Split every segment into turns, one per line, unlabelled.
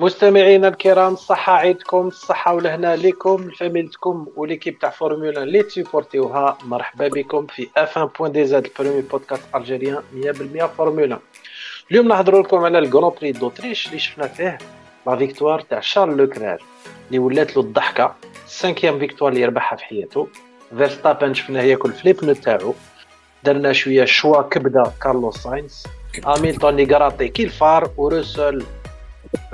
مستمعينا الكرام الصحة عيدكم الصحة ولهنا لكم لفاميلتكم و l'équipe تاع فورمولا اللي تيبورتيوها مرحبا بكم في F 1 point DZ ال premier podcast algérien 100% فورمولا. اليوم نهضروا لكم على ال Grand Prix d'Autriche اللي شفنا فيه la victoire تاع شارل لوكلير اللي ولات له الضحكة. ال cinquième victoire اللي يربحها في حياته. فيرستابن شفناه ياكل فليب تاعو. درنا شوية شوا كبدة كارلوس ساينز هاميلتون اللي قراطي كي الفار وروسل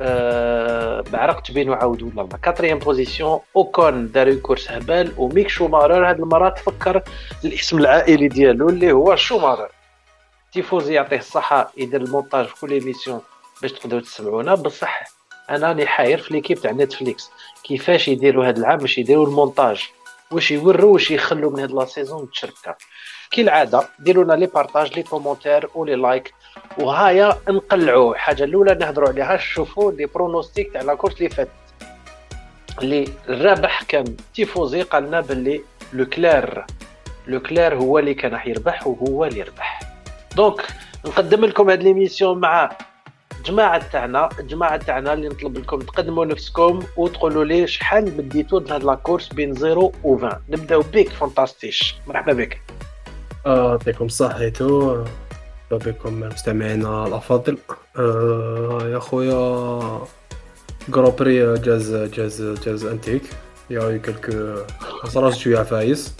آه بعرق تبين وعاودوا ولا كاتريام بوزيسيون اوكون دارو كورس هبال وميك شومارر هاد المره تفكر الاسم العائلي ديالو اللي هو شومارر تيفوزي يعطيه الصحه يدير المونتاج في كل ايميسيون باش تقدروا تسمعونا بصح أنا راني حاير في ليكيب تاع نتفليكس كيفاش يديروا هاد العام باش يديروا المونتاج واش يوروا واش يخلوا من هاد لا سيزون متشركه كالعاده ديروا لنا les partages les commentaires و les likes وهايا نقلعوا الحاجة الأولى نهضروا عليها شوفوا les pronostics تاع la course اللي فاتت اللي الرابح كان تيفوزي قالنا باللي لو كلير لو كلير هو اللي كان راح يربح وهو اللي ربح. donc نقدم لكم هاد l'émission مع جماعة تاعنا. الجماعة تاعنا اللي نطلب لكم تقدموا نفسكم وتقولوا لي شحال بديتوا لهاد la course بين 0 و 20 نبداو بك فانتاستيش. مرحبا بك.
يعطيكم صحيتو بكم مستمعينا الأفاضل. آه يا خويا Grand Prix جاز جاز جاز انتيك يا quelques صراحة شوية فايس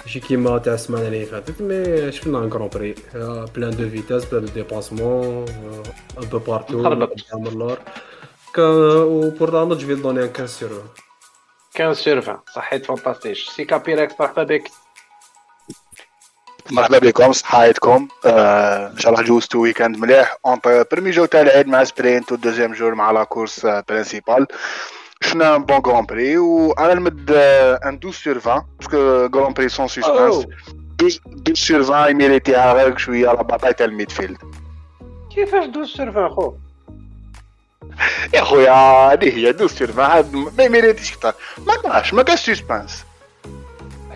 ماشي كيما تاع السمانة اللي فاتت mais شفنا Grand Prix plein de vitesse plein de dépassements un peu partout من اللور و pour la note je vais donner un 15 sur
15 sur 20 صحيت فانتاستيش Si كابيريكس مرحبا بك
مرحبا بكم صحايتكم. آه إن شاء الله جوزتو weekend مليح. entre premier jour تاع العيد مع sprint وال deuxième jour مع la course principale شفنا bon Grand Prix وأنا نمد un 12 sur 20 parce que Grand Prix sans suspense 12 sur 20 يميريتيها غير شوية la bataille تاع ال midfield
كيفاش 12 sur 20 خو
يا خويا هذه هي 12 sur 20 ما يميريتيش كثر ما كاش ما كاش suspense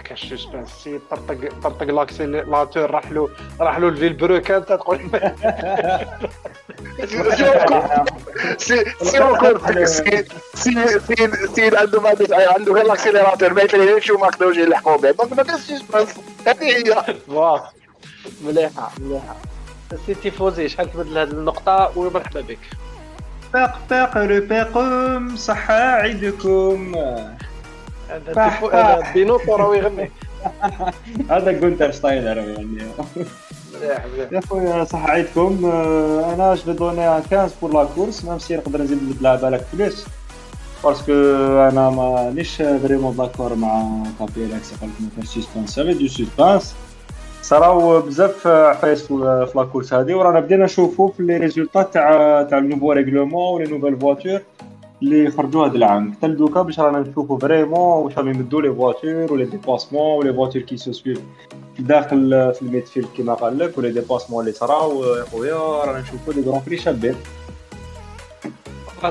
كاش suspense سي طرطق طرطق l'accélérateur راح له راح له الفيل بروكان تقول.
si si si si si عنده ما عنده غير l'accélérateur ما يفهمش وما قدروش يلحقوا به donc ما كاينش suspense هذه هي.
مليحة مليحة. سي تيفوزي شحال تبدل هذه النقطة ومرحبا بك.
باق باق رباقم صحة عيدكم
هذا بينوتو راهو يغني.
هذا جونتر ستاينر يعني. يا خويا صح عيدكم. أنا je donne 15 pour la course même si نقدر نزيد نبدلها بالك فلوس parce que أنا مانيش vraiment d'accord مع كابيريكس قال لك ما كاينش suspense غير du suspense صراو بزاف عفايس في la course هذه ورانا بدينا نشوفوا في les résultats تاع تاع ال nouveau règlement و les nouvelles voitures اللي خرجوا هذا العام. حتى لدوكا باش رانا نشوفوا vraiment واش راهم يمدوا les voitures و les dépassements و les voitures qui se suivent داخل في ال midfield كيما قال لك و les dépassements اللي صراو يا خويا رانا نشوفوا les Grands Prix شابين.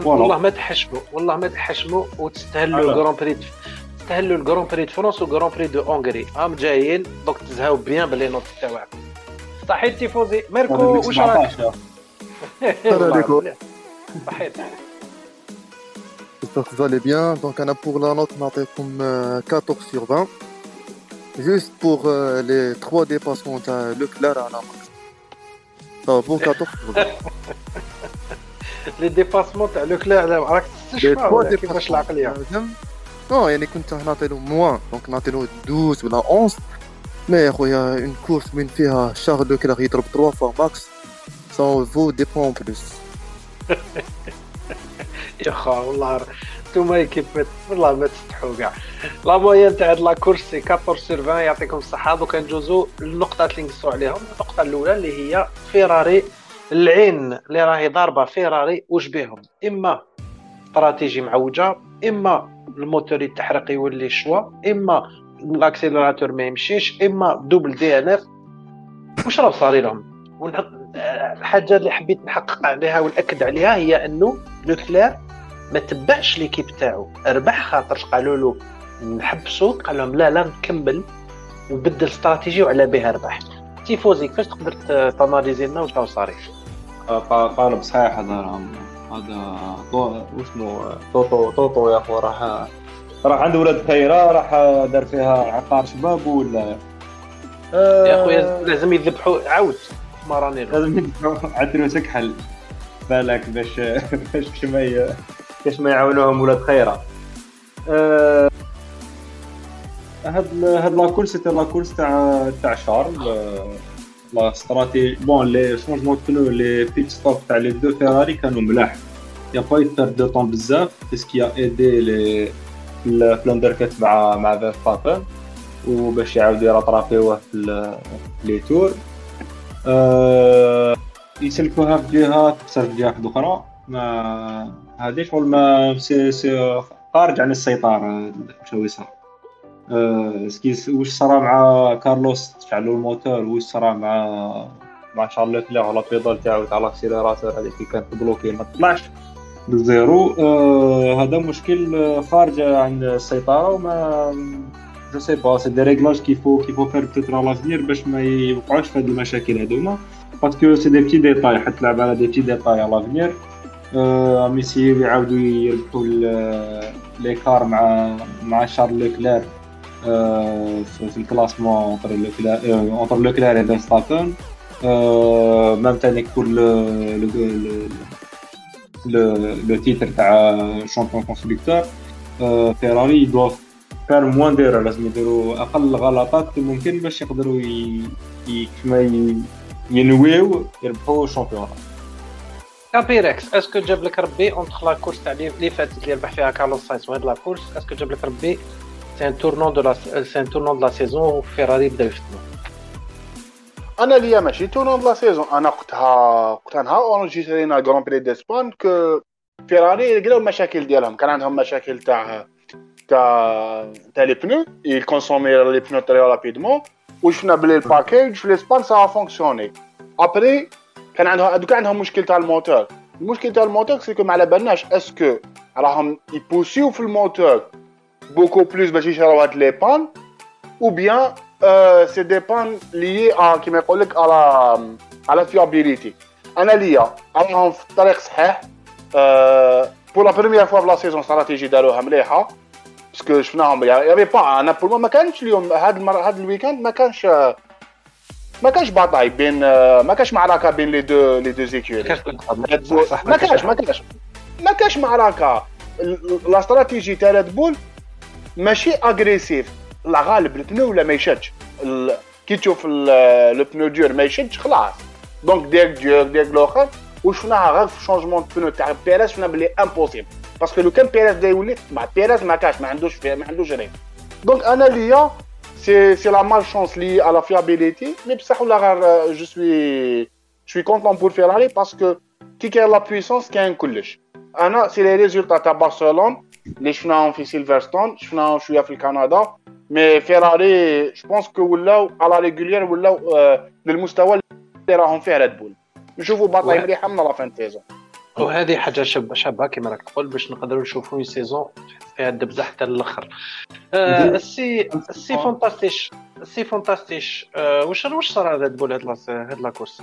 والله ما تحشموا والله ما تحشموا وتستهلوا ال Grand Prix تستهلوا ال Grand Prix de France وال Grand Prix de Hongrie هم جايين donc تزهاو بيان باللي note تاعكم صحيت تيفوزي. ميركو واش راك؟
السلام عليكم
صحيت.
J'espère que vous allez bien. Donc, on a pour la note, on a 14 sur 20. Juste pour euh, les trois dépassements de Leclerc à la max. Ça va pour 14 sur 20.
les dépassements de Leclerc, راك
Les trois
تستشفى كيفاش العقليه
Non, يعني كنت نعطيلو موان دونك نعطيلو 12 ولا 11 مي يا خويا اون كورس وين فيها شارل لوكلير يضرب 3 فوا ماكس سا فو دي بوان بلوس
يا خا والله انتوما كيف والله ما تستحوا كاع لا مويان تاع هاد لا كورس سي 14 سور 20 يعطيكم الصحة. دوكا نجوزو للنقطات اللي نقصوا عليهم النقطة الأولى اللي هي فيراري العين اللي راهي ضاربة فيراري واش بهم إما استراتيجي معوجة إما الموتور يتحرق يولي شوا إما ال accélérateur ما يمشيش إما double DNF. واش راه صاري لهم؟ الحاجة اللي حبيت نحقق عليها وناكد عليها هي أنه لوكلير ما تبعش l'équipe تاعو. ربح خاطر قالوا له نحبسوا قال لهم لا لا نكمل وبدل استراتيجي وعلى بها ربح تيفوزي كيفاش تقدر تاناليزي لنا واش راه صاري
قالب صحيح هذا راهم. هذا واسمه طوطو طوطو يا اخو راح راح عند ولد خيره راح دار فيها عقار شباب ولا؟
يا خويا لازم يذبحوا عاود. ما راني
لازم يذبحوا عدلوا سكحل. بالك باش باش ما باش ما يعاونوهم ولاد خيرة. أه هاد هاد لاكورس سيتي لاكورس تاع تاع شارل. لا استراتيجي بون لي شونجمون بنو لي بيت ستوب تاع لي دو فيراري كانوا ملاح. يا با يتر دو طون بزاف ا ايدي لي في مع مع فيرستابن وباش يعاودوا يراترابيوه في لي تور. أه يسلكوها في جهة تكسر في جهة أخرى. ما هذه شغل ما سي سي خارج عن مشاو يصير؟ أه واش صرا مع كارلوس؟ تفعلوا الموتور واش صرا مع مع شارل لوكلير ولا بيدال تاعو تاع لاكسيليراتور هذيك اللي كانت بلوكي ما تطلعش. بالزيرو آه هذا مشكل خارج عن السيطرة وما جو سي با سي دي ريغلاج كيفو كيفو فير بتيتر على لافنير باش ما يوقعوش في هاد المشاكل هذوما باسكو سي دي بتي ديتاي حتى تلعب على دي بتي ديتاي على l'avenir راهم يسيو يعاودوا يربحوا l'écart مع مع شارل لوكلير. في ال classement entre لوكلير. entre لوكلير و فيرستابن même تاني كل le titre تاع champion constructeur فيراري ils doivent faire moins d'erreurs لازم يديروا أقل غلطات ممكن باش يقدروا كما ينويو يربحوا ال champion
كابيركس est-ce que جاب لك ربي entre la course تاع اللي فاتت اللي ربح فيها كارلوس ساينس وهاد la course est-ce que جاب لك ربي c'est un tournant de la c'est un tournant de la saison وفيراري بداو يفتنوا
أنا ليا ماشي tournant de la saison أنا وقتها وقتها نهار اونجيسترينا Grand Prix d'Espagne que فيراري لقاو المشاكل ديالهم كان عندهم مشاكل تاع تاع تاع les pneus يكونسومي les pneus très rapidement وشفنا بلي ال package في l'Espagne ça fonctionnait après كان عندهم دوكا عندهم مشكل تاع الموتور. المشكل تاع ال moteur c'est que ما على بالناش est-ce que راهم يبوسيو في ال moteur beaucoup plus باش يشراو هاد les pannes ou bien euh, c'est dépend lié à كيما يقول لك على على fiabilité أنا ليا راهم في الطريق صحيح pour la première fois في la saison stratégie داروها مليحة باسكو شفناهم يا با أنا بور ما كانش اليوم هاد المر... هاد الويكاند ما كانش ما كانش باطاي بين ما كانش معركة بين لي دو لي دو زيكيوري ما كانش ما كانش ما كانش معركة. لا استراتيجي تاع ريد بول ماشي اغريسيف لا غالب البنو ولا ما يشدش. كي تشوف البنو دور ما يشدش خلاص. دونك ديك ديور ديك الآخر وشفناها غير في شونجمون بنو تاع بيريز شفنا بلي امبوسيبل parce que لو كان بيريز دا يولي مع بيريز ما كاش ما عندوش ما عندوش rythme donc أنا ليا c'est c'est la malchance et la fiabilité mais بصح ولا غير je suis شوي content pour فيراري parce que كي كاين la puissance كاين كلش أنا c'est les résultats تاع برشلون اللي شفناهم في سيلفرستون شفناهم شوية في كندا mais فيراري je pense que ولاو على régulier ولاو للمستوى اللي راهم فيه ريد بول نشوفوا باطله مليحه من لافان سيزون
وهذه حاجة شابه شابة كما راك تقول باش نقدروا نشوفوا سيزون فيها الدبزه حتى الآخر آه السي السي فونتاستيش السي فونتاستيش آه واش واش صار ريد بول هاد هاد لا كورس؟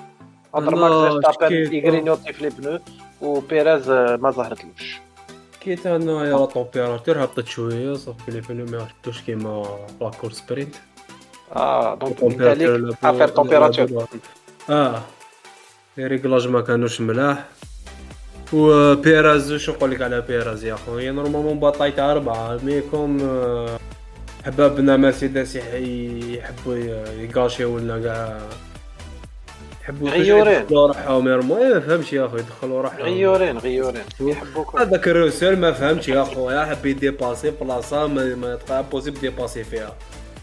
خاطر ماكس فيرستابن يغرينيوتي في لي بنو وبيريز ما ظهرتلوش
كيت أنا يا طومبيراتور هبطت شوية صافي لي فيلم ما هبطوش كيما لا كورس سبرينت
آه donc انت ليك affaire température
آه les réglages ما كانوش ملاح. و بيراز شو نقول لك على بيراز يا خويا normalement bataille تاع اربعه. ميكم حبابنا مرسيدس يحبوا يقاشيو لنا كاع
يحبوا
يدخلوا روحهم يرموا ما فهمش يا اخويا يدخلوا روحهم
غيورين غيورين يحبوك
هذاك الروسيل ما فهمتش يا اخويا حب يديباسي بلاصه ما, impossible dépasser فيها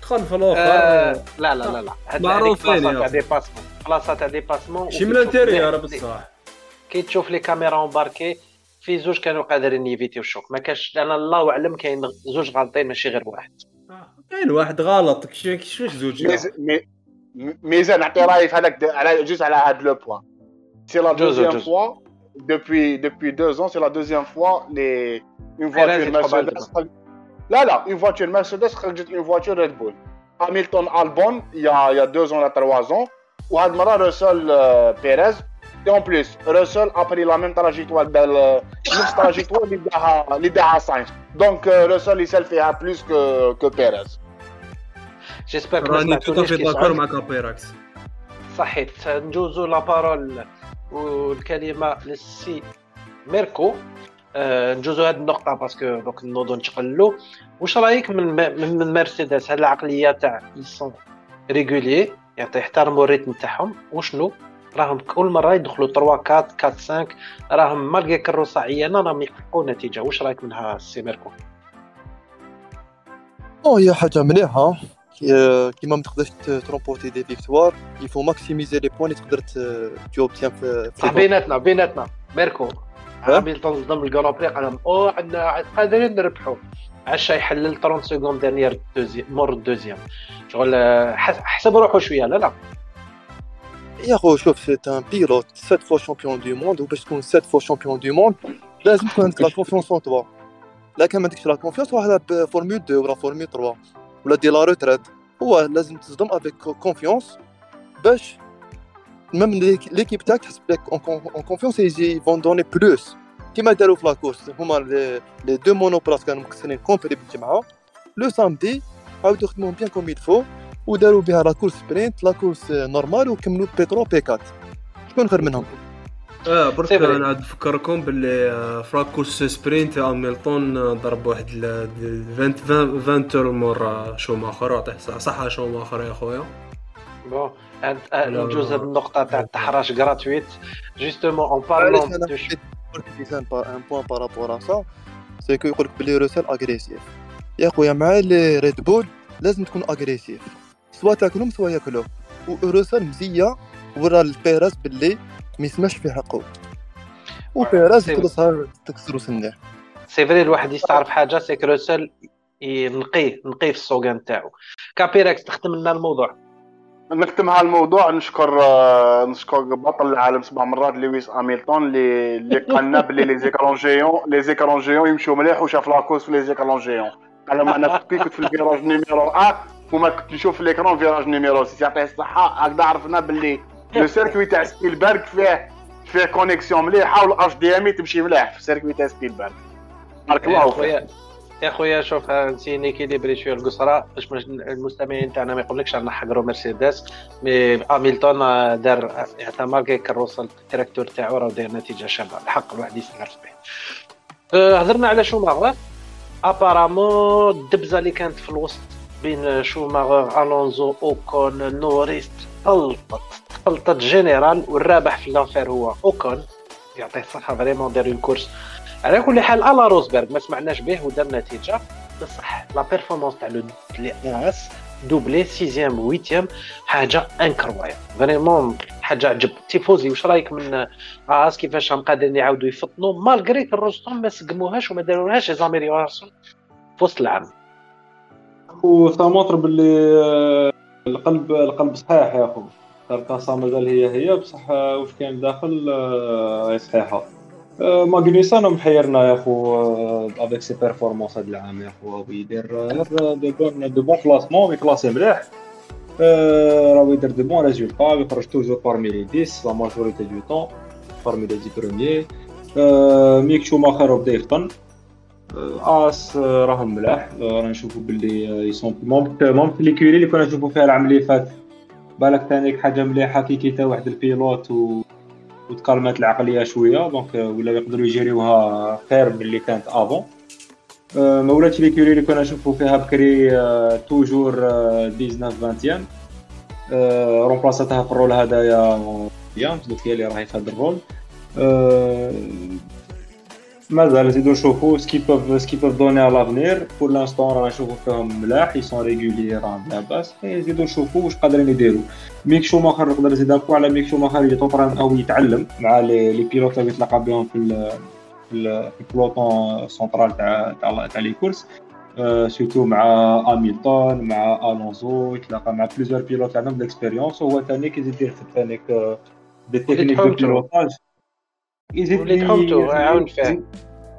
دخل في الآخر
آه لا لا لا لا.
معروفين
تاع dépassement بلاصه تاع dépassement
شي من ال intérieur بصح
كي تشوف les caméras embarquées في زوج كانوا قادرين يفيتيو ال choc ما كانش أنا الله أعلم كاين زوج غالطين ماشي غير واحد.
كاين واحد غلط. كيفاش زوج
ميزان نعطي رأيي في هذاك على جوج على هذا le point c'est la deuxième fois depuis depuis deux ans c'est la deuxième fois les une voiture Mercedes là là une voiture Mercedes خرجت une voiture Red Bull. Hamilton Albon il y a il y a deux ans là trois ans. وهاد المره رسول بيريز Et en plus, Russell a pris la même trajectoire, la même trajectoire اللي داها ساينز. Donc Russell يسال فيها plus que que Perez.
جيسبر
راني تو في داكور معك بيراكس
صحيت نجوزو لا بارول والكلمة للسي ميركو آه نجوزو هذه النقطة parce que دوك نوضو نتقلو واش رايك من من مرسيدس هاد العقلية تاع ils sont réguliers يعطي يحترموا ال rythme تاعهم وشنو راهم كل مرة يدخلوا 3 4 4 5 راهم malgré كروسه عيانه راهم يحققوا نتيجة. واش رأيك منها سي ميركو؟
أو هي حاجة مليحة. كيما ما تقدرش ترومبورتي des victoires il faut maximiser les points اللي تقدر توبتيان في
صح بيناتنا بيناتنا. ميركو هاميلتون صدم ال Grand Prix قال لهم أو عندنا قادرين نربحوا. عشا يحلل 30 secondes derrière مور ال deuxième شغل حسب روحو شوية. لا لا.
يا خو شوف c'est un pilote 7 fois champion du monde وباش تكون 7 fois champion du monde لازم تكون عندك la confiance en toi لا كان ما عندكش la confiance روح Formule 2 ولا Formule 3 ولا دي la retraite هو لازم تصدم avec confiance باش même l'équipe تاعك تحسب لك en confiance ils vont donner plus كيما داروا في la course هما les deux monoplaces كانوا مكسرين complet بالجمعه le samedi عاودوا خدموهم bien comme il faut وداروا بها la course sprint la course normale وكملوا P trois P 4 شكون خير منهم؟
آه برك أنا عاد نفكركم باللي في la course sprint اميلتون ضرب واحد 20 20 tours مور شوماخر عطيه صح شوماخر يا خويا.
bon نجوز هاد النقطة تاع التحراش gratuite justement en parlant
en point par rapport à ça c'est que يقولك بلي روسيل agressif يا خويا مع les ريد بول لازم تكون agressif soit تاكلهم soit ياكلوا وروسل مزية ورا البيراس باللي ما يسمعش في حقه. وبيراس يخلصها تكسرو سنه.
c'est vrai الواحد يستعرف حاجة c'est روسل نقيه نقيه في السوق نتاعو. كابيراكس تختم لنا الموضوع.
نختم الموضوع نشكر نشكر بطل العالم سبع مرات لويس اميلتون اللي اللي قال لنا باللي les écrans géants les écrans géants يمشوا مليح وشاف la course في les écrans géants قال أنا كنت في ال virage numéro 1 وما كنت نشوف في l'écran virage numéro 6 يعطيه الصحه هكذا عرفنا باللي لو سيركوي تاع سبيلبرغ فيه فيه كونيكسيون مليحه والاش دي ام تمشي مليح في السيركوي تاع سبيلبرغ بارك الله فيك
يا خويا شوف نسي نيكيليبري شوية القصرة. باش المستمعين تاعنا ما يقولكش رانا نحقروا مرسيدس مي هاميلتون دار حتى مالكي كروس التراكتور تاعو راه داير نتيجة شابة. الحق الواحد يستعرف به هضرنا على شوماغر. ابارامون الدبزة اللي كانت في الوسط بين شوماغر ألونزو أوكون نوريس تخلطت تخلطت générale والرابح في l'affaire هو أوكون. يعطيه الصحة vraiment دار une course على كل حال à la روزبرغ ما سمعناش به ودار نتيجة. بصح la performance تاع les هاس doublé sixième huitième حاجة incroyable vraiment حاجة عجب. تيفوزي واش رأيك من هاس كيفاش هم قادرين يعاودوا يفطنوا؟ malgré الرستم ما سقموهاش وما داروهاش améliorations في وسط العام.
و ça montre باللي القلب القلب صحيح يا أخو. الكاسا مازال هي هي بصح واش كاين داخل هي صحيحة. ماغنيسون محيرنا يا خو avec ses performances هاد العام يا خو يدير de bons de bons classements classé مليح. راهو يدير de bons résultats يخرج toujours parmi les 10 la majorité du temps parmi les 10 premiers ميك شوماخر بدا يفطن هاس راهم ملاح. راه نشوفو باللي ils sont ممكن ممكن l'écurie اللي كنا نشوفو فيها العام اللي فات. بالك ثاني حاجة مليحة كي quitta واحد ال pilote و وتكالمات العقلية شوية. donc ولا يقدروا يجريوها خير من اللي كانت avant ما ولاتش l'écurie اللي كنا نشوفو فيها بكري toujours 19 20 رومبلاساتها في ال rôle هذايا bien هي اللي راهي في هذا ال rôle مازال نزيدو نشوفو ce qu'ils peuvent ce qu'ils peuvent donner على l'avenir pour l'instant رانا نشوفو فيهم ملاح ils sont réguliers راهم لاباس نزيدو نشوفو واش قادرين يديرو ميك شوماخر نقدر نزيد أكو على ميك شوماخر اللي toujours en train يتعلم مع les les pilotes اللي يتلاقى بهم في في ال peloton central تاع تاع تاع les courses surtout مع اميلتون مع الونزو يتلاقى مع plusieurs pilotes عندهم d'expérience وهو ثاني كيزيد يدير في الثاني des techniques de pilotage
يزيد وليد حومتو عاون فيه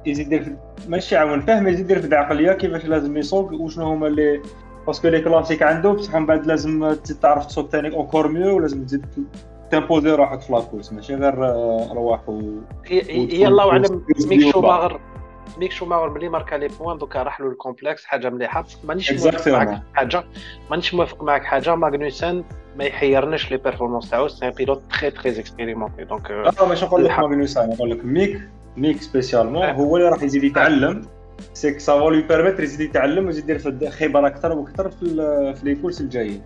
يزيد يدير ماشي عاون فيه يزيد يدير في العقليه كيفاش لازم يسوق وشنو هما اللي parce que les classiques عنده بصح من بعد لازم تعرف تسوق ثاني encore mieux ولازم تزيد ت imposer روحك في la course ماشي غير آه، روح و
هي الله أعلم ميك شوماغر ميك شوماغر ملي marqua les points donc راح له ال complexe حاجة مليحة. مانيش موافق معاك حاجة. مانيش موافق معاك حاجة ماغنوسن. ما يحيرناش les performances تاعو c'est un pilote très très expérimenté donc
آه ماشي نقول لك ماغنوسن نقول لك ميك ميك spécialement هو اللي راح يزيد يتعلم. c'est que ça va lui permettre يزيد يتعلم ويزيد يدير خبره أكثر وأكثر في في les courses الجايين.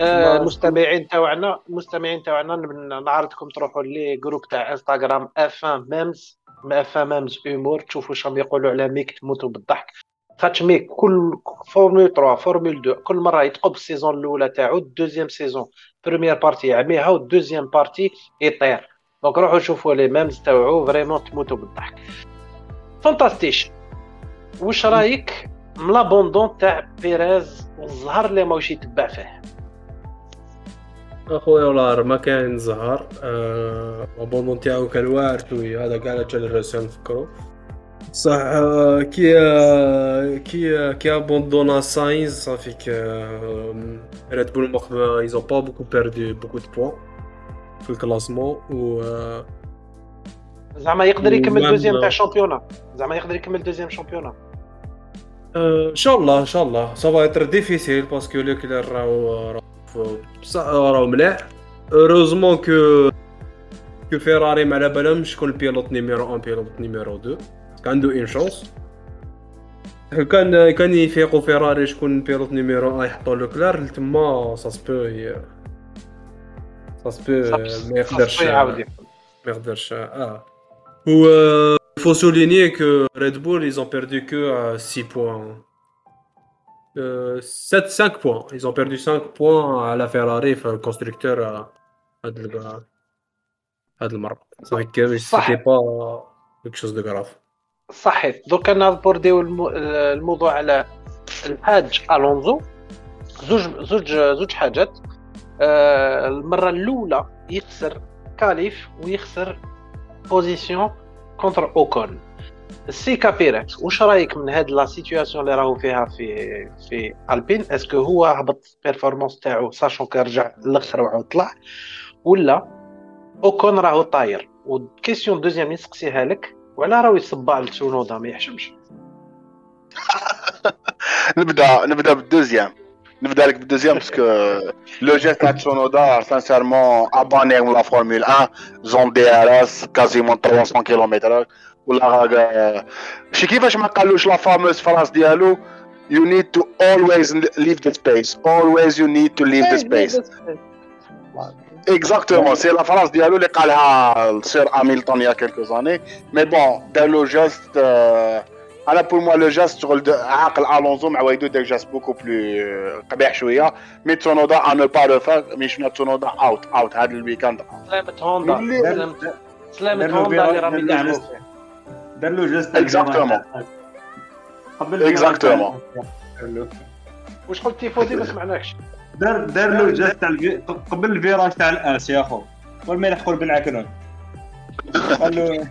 المستمعين آه، تاعنا المستمعين تاعنا نعرضكم تروحوا les groupes تاع انستغرام F memes F memes humour تشوفوا شنو يقولوا على ميك تموتوا بالضحك. خاطش ميك كل Formule 3 Formule 2 كل مره يتقب ال saison الاولى تاعو ال deuxième saison première partie يعميها وال deuxième partie يطير donc روحوا شوفوا les memes تاعو vraiment تموتوا بالضحك fantastique واش رايك من l'abandon تاع بيريز والزهر اللي ماهوش يتبع فيه
اخويا ولا ما كان زهر abandon تاعو كان واعر هذا كاع الرسم نفكرو صح كي كي كي abandonna ساينز ça fait que ريد بول ils ont pas beaucoup perdu beaucoup de points في ال classement و
زعما يقدر يكمل deuxième تاع ال championnat زعما يقدر يكمل deuxième championnat
ان شاء الله ان شاء الله ça va être difficile parce que لوكلير راهو راهو مليح heureusement que que فيراري ما على بالهمش شكون ال pilote numéro 1 pilote numéro 2 عنده une chance كان كان يفيقوا فيراري شكون pilote numéro 1 يحطوا لوكلير تما ça se peut ça se peut ما يقدرش ما يقدرش آه و faut souligner que Red Bull ils ont perdu que 6 points. 7 5 points. Ils ont perdu 5 points à la Ferrari في ال constructeurs هذا هذا المره ça fait c'était pas quelque chose de grave
صحيح. donc ن aborder الموضوع على الحاج ألونزو. زوج زوج زوج حاجات. آه المرة الأولى يخسر qualif ويخسر position contre اوكون السي كابيركس واش رأيك من هاد la situation اللي راهو فيها في في ألبين est-ce que هو هبط performance تاعو sachant qu'il رجع الآخر وعاود طلع؟ ولا اوكون راهو طاير؟ وال question deuxième نسقسيها لك. وعلى راهو يصبع لتسونودا ما يحشمش
نبدا نبدا بال deuxième. نبدا لك بال deuxième parce que le geste تاع تسونودا sincèrement à bannir la Formule 1 zone DRS quasiment 300 كيلومتر ولا شي كيفاش ما قالوش la fameuse phrase ديالو you need to always leave the space. Always you need to leave the space. exactement c'est la phrase ديالو اللي قالها السير هاميلتون il y a quelques années mais bon دار le geste أنا pour moi le geste شغل عاقل الونزو مع وايدو دار geste beaucoup plus قبيح شوية mais تسونودا ان با لو فاك mais شنو تسونودا out out هذا ال week-end
سلامة هوندا سلامة هوندا اللي راهم يدعموا
دار le geste
exactement exactement
واش قلت تيفوزي ما سمعناكش
دار دار le geste تاع قبل ال virage تاع ال S يا خو قبل ما يلحقوا بن عكنون. قال له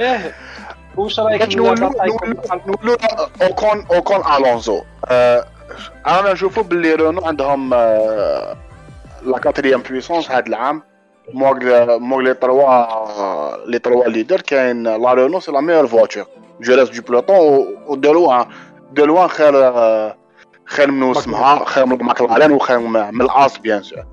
إيه. واش رأيك
نقولوا اوكون أوكون ألونزو. أنا نشوفوا باللي رونو عندهم la quatrième puissance هذا العام. hors les trois les trois leaders كاين la رونو c'est la meilleure voiture du reste du peloton et de loin de loin خير خير من اسمها خير من ماكلارين وخير من هاس bien sûr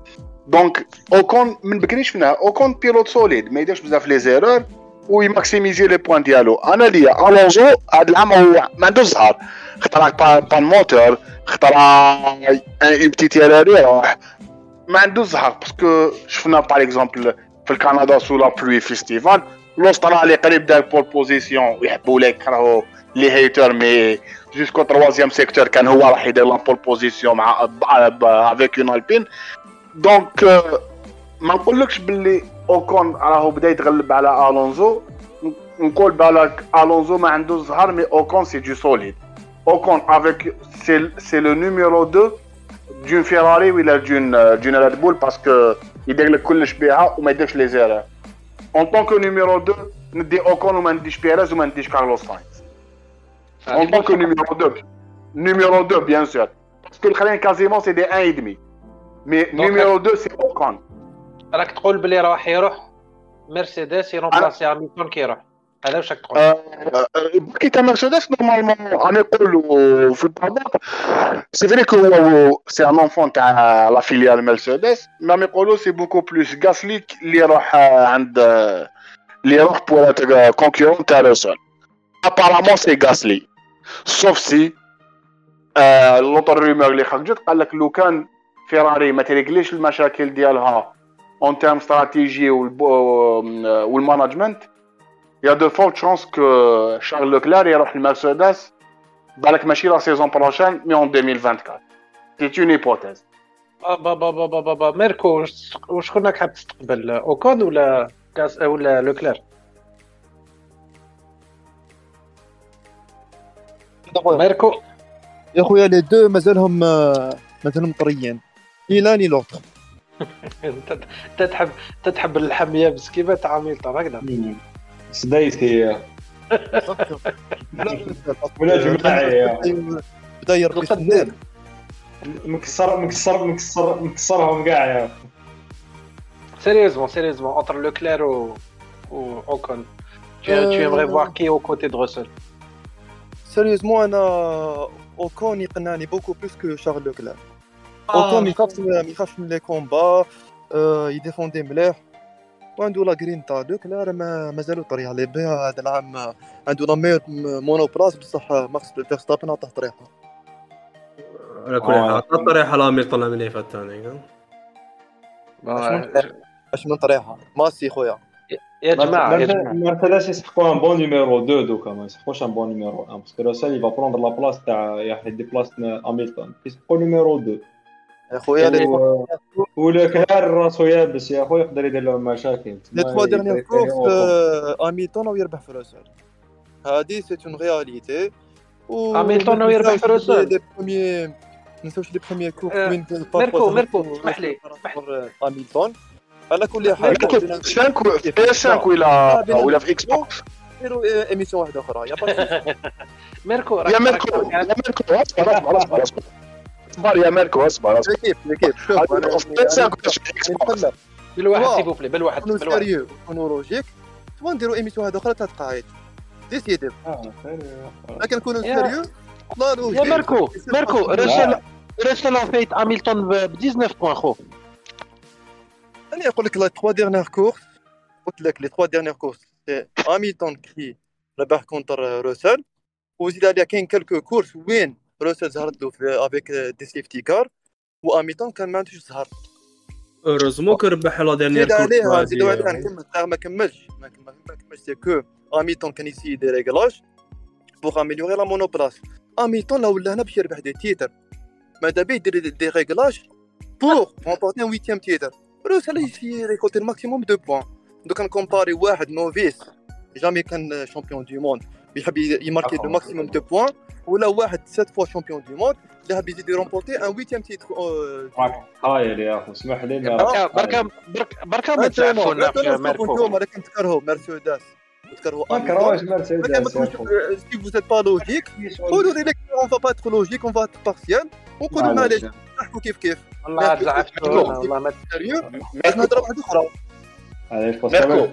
donc اوكون من بكري شفناه اوكون pilote solide ما يديرش بزاف les erreurs وي maximiser les points ديالو أنا ليا الونزو هذا العام هو ما عندوش زهر خطرا panne moteur خطرا une petite erreur روح ما عندوش زهر parce que شفنا par exemple في الكندا sous la pluie festival الاسترالي قريب دار pole position ويحبوا لك راهو les haters mais jusqu'au troisième secteur كان هو راح يدير la pole position مع avec une Alpine donc ما نقولكش باللي اوكون راهو بدا يتغلب على الونزو نقول بالك الونزو ما عنده زهر mais اوكون c'est du solide اوكون avec c'est le numéro 2 dans فيراري ولا dans dans ريد بول parce que يدير لك كلش بيها وما يديرش les erreurs en tant que numéro 2 ندي اوكون وما نديش بيريز وما نديش كارلوس ساينز en tant que numéro 2 numéro 2 bien sûr parce que الاخرين quasiment c'est des 1 et demi. mais numéro 2 c'est اوكون
راك تقول بلي راح يروح مرسيدس ي remplacer هاميلتون كي يروح هذا واش راك تقول
كي تا مرسيدس normalement أنا نقولوا في ال paddock c'est vrai que c'est un enfant تاع la filiale مرسيدس mais يقولوا c'est beaucoup plus غاسلي اللي يروح عند اللي يروح pour concurrent تاع روسول apparemment c'est غاسلي sauf c'est l'autre rumeur اللي خرجت قال لك لو كان فيراري ما تريكليش المشاكل ديالها en termes stratégie وال management il y a de fortes chances que شارل لوكلير يروح المرسيدس بالك ماشي la saison prochaine mais en 2024 c'est une hypothèse
بابا بابا بابا ميركو واش كنا حاب تستقبل اوكون ولا كاس ولا لوكلير ميركو
يا خويا les deux مازالهم مازالهم طريين. ni l'un ni l'autre.
أنت تحب تحب اللحميه مسكينه تاع ميلتون هكذا.
سدايسي ولا جماعي.
بدا يربي السنان
مكسر مكسر مكسر مكسرهم كاع يا.
sérieusement sérieusement entre لوكلير و و اوكون tu, aimerais voir qui aux côtés de Russell
sérieusement أنا اوكون يقنعني beaucoup plus que شارل لوكلير اوكون ما يخافش ما يخافش من les combats ي défendre مليح وعنده la graine تاع لوكلير ما مازالو طريح عليه بها هذا العام عنده la meilleure monoplace بصح ماكس فيرستابن عطاه طريحه
على كل حال عطاه طريحه لاميلتون العام اللي فات ثاني
اش من طريحه ماسي خويا
يا جماعة يا جماعة.
مرسيدس يسحقوا un bon numéro 2 دوكا ما يسحقوش un bon numéro 1 parce que روسيل il va prendre la place تاع يحيد بلاص اميلتون يسحقوا numéro 2
يا خويا لي
ولوكلير راسو يابس يا خويا يقدر يدير لهم مشاكل
les trois dernières courses اميلتون أو يربح في روسيل هادي c'est une réalité
هاميلتون هو يربح في روسيل
les premières ما نساوش les premières courses وين
ميركو ميركو اسمح لي اسمح لي
اميلتون على كل حال.
في PS 5 ولا ولا في Xbox.
نديروا émission واحدة أخرى. يا
ميركو
يا ميركو يا ميركو أصبر أصبر أصبر أصبر. أصبر يا ميركو أصبر أصبر.
كيف كيف؟ شوف
في 5 في
بالواحد
واو.
سيبو بلي بالواحد بالواحد
سيريو نكونوا لوجيك تبغى نديروا إيميسيون واحدة أخرى ثلاث قاعد ديسيدي لكن نكونوا
يا-
سيريو
يا ميركو ميركو رسل رسل فايت هاميلتون ب 19 بوان خو
أنا نقول لك لا تخوا ديرنيير كورس قلت لك لي تخوا ديرنيير كورس c'est هاميلتون كي ربح contre روسل وزيد عليها كاين quelques courses وين روسل زهرت له في avec des safety cars واميلتون كان ما عندوش زهر
heureusement que ربح la dernière
زيد عليها زيد عليها
course
نكمل ما كملش ما كم- ما كملش c'est que اميلتون كان يسي des réglages pour améliorer la monoplace اميلتون لو ولا هنا باش يربح des titres ماذا بيه يدير des réglages pour remporter un huitième titre روسل يسي ريكولتي ال maximum de points donc نكومباري واحد novice jamais كان champion du monde يحب يماركي le maximum de points ولا واحد sept fois champion du monde اللي حاب يزيد يرومبورتي un huitième titre
خاير يا اخو اسمح لي
بركا بركا بركا بركا ما تزعفونا في ميركو
انتوما راكم تكرهوا مرسيدس تكرهوا
ما
أميلتون.
كرهوش
ما
مرسيدس
كان ما تكونش- si vous êtes pas logique قولوا لي لك on va pas être logique on va être partial ونقولوا معليش نحكوا كيف كيف
والله تزعفتونا والله ما
سيريو باش نهضروا واحدة أخرى
ميركو.
هيا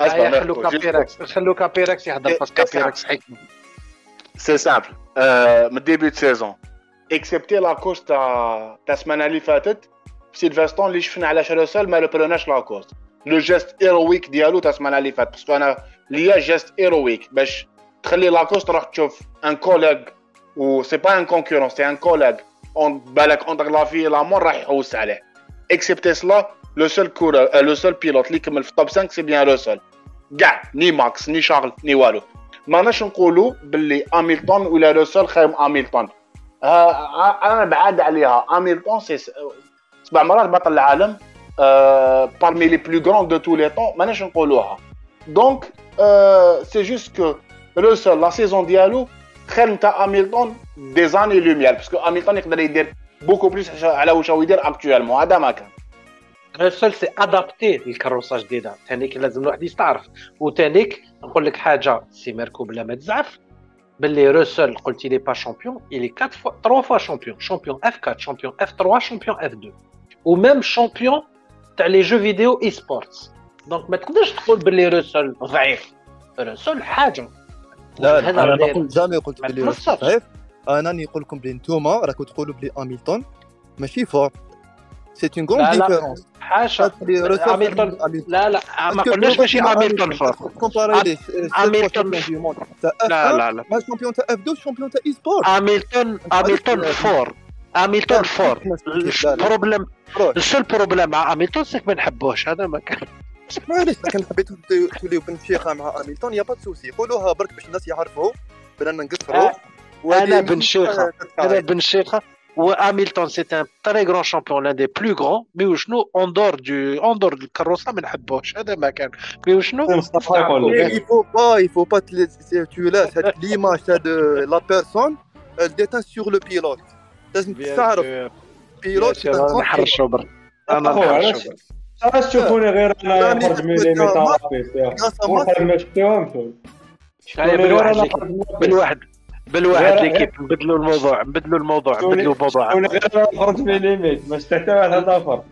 اصبر
خلو
ميركو
كابيركس خلو كابيركس يهضر بس كابيركس حكمه
سي سامبل من ديبي دو سيزون اكسبتي لا كورس تاع تاع السمانه اللي فاتت في سيلفستون اللي شفنا على شروسل ما بروناش لا كورس لو جيست ايرويك ديالو تاع السمانه اللي فاتت باسكو أنا ليا جيست ايرويك باش تخلي لا كورس تروح تشوف ان كوليغ و سي با ان كونكورون سي ان كوليغ اون بالك اونتر لا في لا مور راح يحوس عليه اكسبتي سلا لو سول كور لو سول بيلوت اللي كمل في التوب 5 سي بيان روسل كاع ني ماكس ني شارل ني والو ماناش نقولوا باللي اميلتون ولا روسل خايم اميلتون آه أنا بعاد عليها اميلتون سي سبع مرات بطل العالم بارمي لي بلو غران دو تو لي طون ماناش نقولوها دونك سي جوست كو روسل لا سيزون ديالو خير نتاع اميلتون دي زاني لوميير باسكو اميلتون يقدر يدير بوكو بلوس على واش هو يدير اكتويلمون هذا ما كان
الرسول سي ادابتي للكروسه جديده تانيك لازم الواحد يستعرف وتانيك نقول لك حاجة سي ميركو بلا ما تزعف باللي روسل قلت لي با شامبيون il est 4 fois 3 fois champion. Champion F4 champion F3 champion F2 وميم شامبيون تاع les jeux vidéo esports donc ما تقدرش تقول باللي روسل ضعيف روسل حاجة
لا لا أنا ما قلت jamais قلت روسل ضعيف أنا نقول لكم بلي نتوما راكم تقولوا بلي اميلتون ماشي fort. C'est une grande différence
حاشا. هاميلتون لا لا. ما قلناش ماشي هاميلتون fort
comparé
هاميلتون لا لا لا.
mais ال champion تاع F2 ال champion تاع esport
هاميلتون هاميلتون fort. هاميلتون فور. البروبليم السول بروبليم. مع هاميلتون سيك ما نحبوش. هذا ما كان.
معليش كان حبيتو توليو بن شيخه مع هاميلتون يا با سوسي قولوها برك باش الناس يعرفوا باننا نقصروا.
أنا بن شيخه أنا بن شيخه وهاميلتون سي ان تري غران شامبيون لأن دي بلو غران مي وشنو اون دور دو اون دور الكروسه ما نحبوش هذا ما كان مي وشنو
pas il faut pas tu laisses هاد ليماج تاع لا بيرسون elle déteint sur le pilote. لازم تعرف بيلوت
نحرشوا برك أنا
نحرشوا علاش تشوفوني غير أنا نخرج من لي ميتافيس وخرج ما شفتوهمش
بالواحد بالواحد ليكيب نبدلوا الموضوع نبدلوا الموضوع نبدلوا الموضوع
خرج من ليميت ما شفت حتى واحد هذا اخر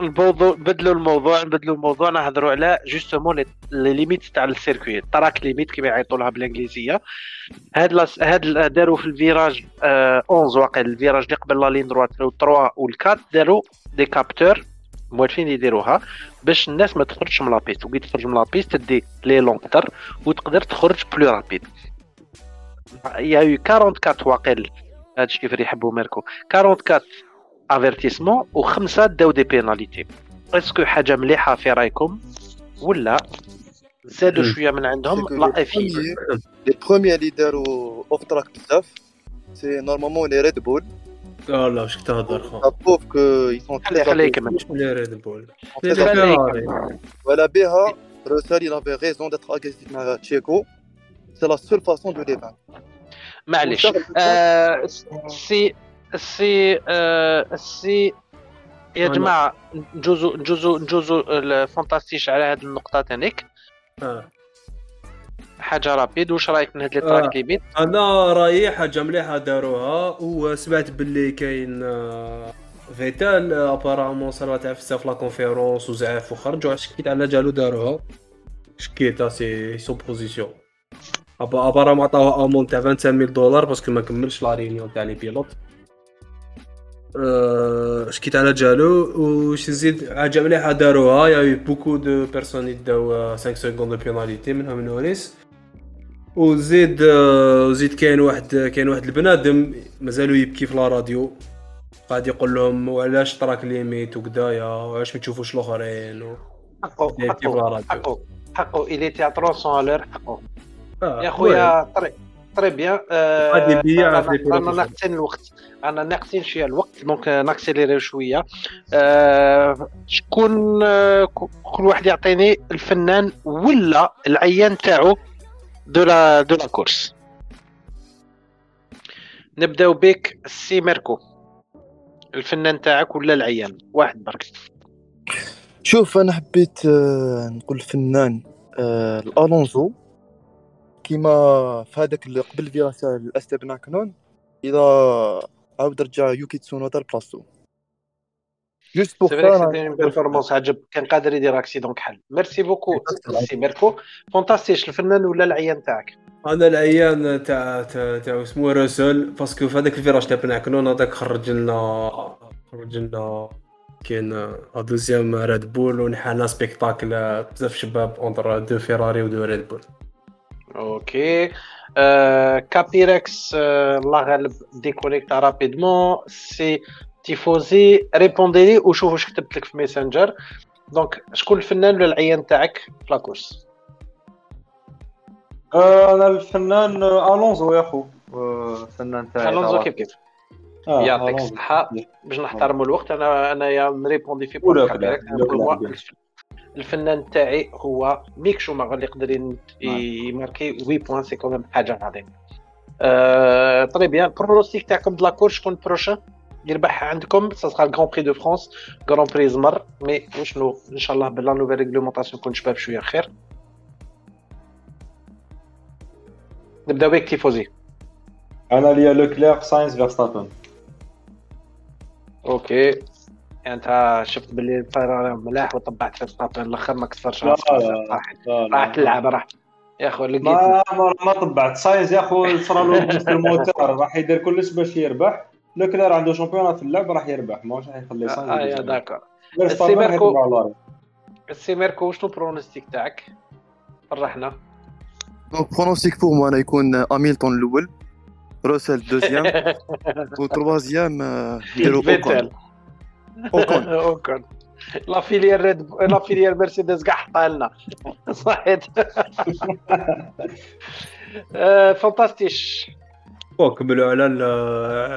الموضوع بدلوا الموضوع نبدلوا الموضوع نهضروا على جوستومون لي ليميت تاع السيركوي التراك ليميت كما يعيطوا لها بالانجليزيه هاد هاد داروا في ال virage 11 واقع ال virage اللي قبل la ligne droite 3 وال4 داروا des capteurs موالفين يديروها باش الناس ما تخرجش من la piste وكي تخرج من la piste تدي l'avantage وتقدر تخرج plus rapide y a eu 44 واقيل هادشي كيف يحبوا ميركو 44 avertissements وخمسه داو des pénalités est-ce que حاجة مليحة في رأيكم؟ ولا زادوا شوية من عندهم؟ لا اف
لي بروميير اللي داروا اوف تراك بزاف سي نورمالمون لي ريد بول
لا لا واش تهضر خو
بروف كو يسون
ريد بول
ولا بها روسال il avait raison d'être agressif مع تشيكو سي لا سول فاسون دو لي
معليش سي سي سي يا جماعة نجوزو نجوزو نجوزو الفانتاستيش على هذه النقطه تانيك حاجة rapide واش رأيك من هاد les track limits؟
أنا رايي حاجة مليحة داروها وسمعت باللي كاين فيتال apparemment صرات عفسه في la conférence وزعف وخرج وشكيت على جالو داروها. شكيت c'est supposition apparemment عطاوها amende تاع 25000 دولار parce que ما كملش la réunion تاع les pilotes شكيت على جالو وش نزيد حاجة مليحة داروها. y a beaucoup de personnes يداو 5 secondes pénalité منهم نوريس وزيد وزيد كاين واحد كاين واحد البنادم مازالو يبكي في la radio. قاعد يقول لهم وعلاش track limits وكدايا وعلاش ما تشوفوش الآخرين؟ و...
حقو حقو حقو حقو il était trop son alors حقو يا خويا طريق très bien. أنا ناقصين الوقت. أنا ناقصين شوية الوقت donc ن accéléré شوية. شكون كل واحد يعطيني الفنان ولا العيان تاعو؟ de la de la course نبداو بك سي ميركو الفنان تاعك ولا العيان؟ واحد برك.
شوف أنا حبيت نقول الفنان الألونزو. كيما في هذاك اللي قبل ال virage تاع الاست بن عكنون إذا عاود رجع يوكي تسونودا لبلاصتو
juste pour sa performance عجب كان قادر يدير accident كحل merci beaucoup سي ميركو فونتاستيش الفنان ولا العيان تاعك
أنا العيان تاع تاع اسمه روسل parce que في هذاك ال virage تاع بن عكنون هذاك خرج لنا خرج لنا. كاين deuxième Red Bull ونحا لنا spectacle بزاف شباب entre deux Ferrari و deux Red
Bull OK كابيركس الله غالب déconnecta rapidement سي تيفوزي répondé لي وشوف واش كتبت لك في Messenger. donc شكون الفنان ولا العيان تاعك في la
course؟ أنا الفنان ألونزو يا خو الفنان تاعي.
ألونزو كيف كيف؟ يعطيك الصحة. باش نحترموا الوقت أنا انايا ن répondé في كابيركس الفنان تاعي هو ميك شوماغر اللي يقدر ي marqué 8 points c'est quand même حاجة عظيمة. أه très bien pronostic تاعكم de la course شكون prochaine يربح عندكم sur le Grand Prix de France Grand Prix زعما مي وشنو؟ إن شاء الله بلا nouvelle réglementation نكون شباب شوية خير. نبداو بك تيفوزي
أنا ليا لوكلير ساينس فيرستابن
أوكي أنت شفت باللي ملاح وطبعت فيرستابن الأخر ما كسرش
لا
راح تلعب راح. يا اخو لقيت
ما ما, طبعت. ساينس يا اخو صار له الموتور راح يدير كلش باش يربح. لوكلير عنده championnat في اللعب راح يربح. ما راح يخلي ساينس
آه يا.
d'accord. على الأرض.
السي ميركو شنو pronostic تاعك؟ فرحنا.
donc pronostic pour moi أنا يكون هاميلتون الأول روسيل deuxième و troisième نديرو اوكون
فيتال
اوكون
اوكون la filiale Red la filiale Mercedes كاع حطها لنا صحيت آه، فانتاستيش
وكملوا على ال-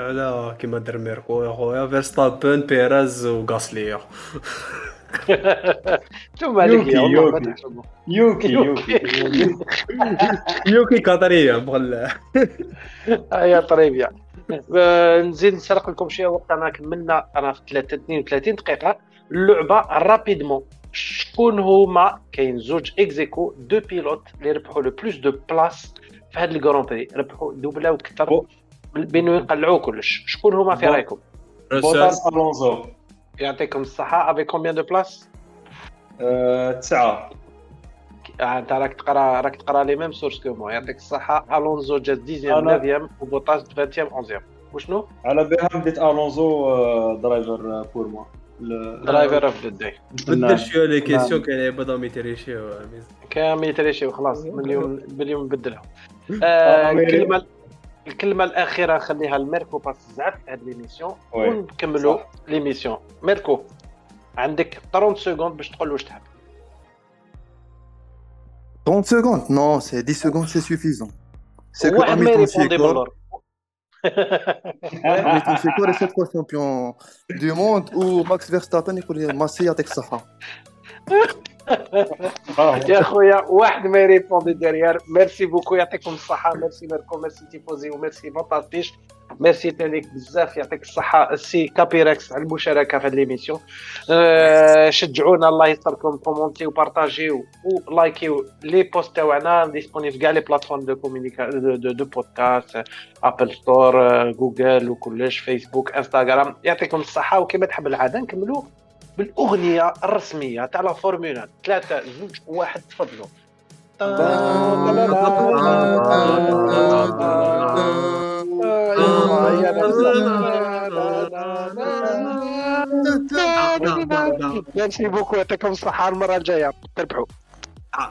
على كيما دار ميركو يا خويا فيرستابن بيريز وغاسلي
أنتم عليك يا
يوكي، يوكي. يوكي يوكي
قطريه مغلى
هيا طريبيا نزيد نسرق لكم شوية وقت انا كملنا أنا في 3 32 دقيقه اللعبه رابيدمون شكون هما كاين زوج اكزيكو دو بيلوت اللي ربحوا لو بلوس دو بلاس في هذا الجران بري ربحوا دوبلاو كثر
بو-
بينو يقلعوا كلش. شكون هما في رايكم؟
بوتاس ألونزو.
يعطيكم الصحة. افي كومبيان دو بلاس
آه، تسعة.
أنت راك تقرا راك تقرا لي ميم سورس كو مو يعطيك الصحة. ألونزو جاز 10
أنا-
9 وبوتاس 20 11 وشنو؟
على بالها بديت ألونزو آه، درايفر آه، بور موا
درايفر اوف ذا داي
بدل شوية لي
نعم.
كيسيون كان بدهم يتريشيو
كامل يتريشي وخلاص من اليوم باليوم نبدلها
آه،
آه
مي-
الكلمة الكلمة الأخيرة نخليها لميركو باس زعف هاد ليميسيون
وي.
ونكملوا
صح.
ليميسيون ميركو عندك 30 سكوند باش تقول واش تحب
30 secondes Non, c'est 10 secondes, c'est suffisant. C'est que
واحد ما
Hamilton
يريبوندي
Chekor,
باللور
Hamilton Chekor est 7 fois champion du monde ou Max Verstappen يقول لي ماسي يعطيك الصحة.
آه،
يا خويا واحد ما يريبوندي ديريير ميرسي بوكو يعطيكم الصحه ميرسي ميركو ميرسي تيفوزي وميرسي فانتاستيش ميرسي تانيك بزاف يعطيك الصحه السي كابيركس على المشاركه في هذه l'émission شجعونا الله يستركم كومونتي وبارطاجيو ولايكيو لي بوست تاعنا disponibles كاع les plateformes de communica de, de, de podcast Apple Store Google وكلش Facebook Instagram يعطيكم الصحه وكما تحب العاده نكملوا بالاغنيه الرسميه تاع la Formula ثلاثة زوج واحد تفضلوا ميرسي بوكو يعطيكم الصحه المره الجايه تربحوا
Ah,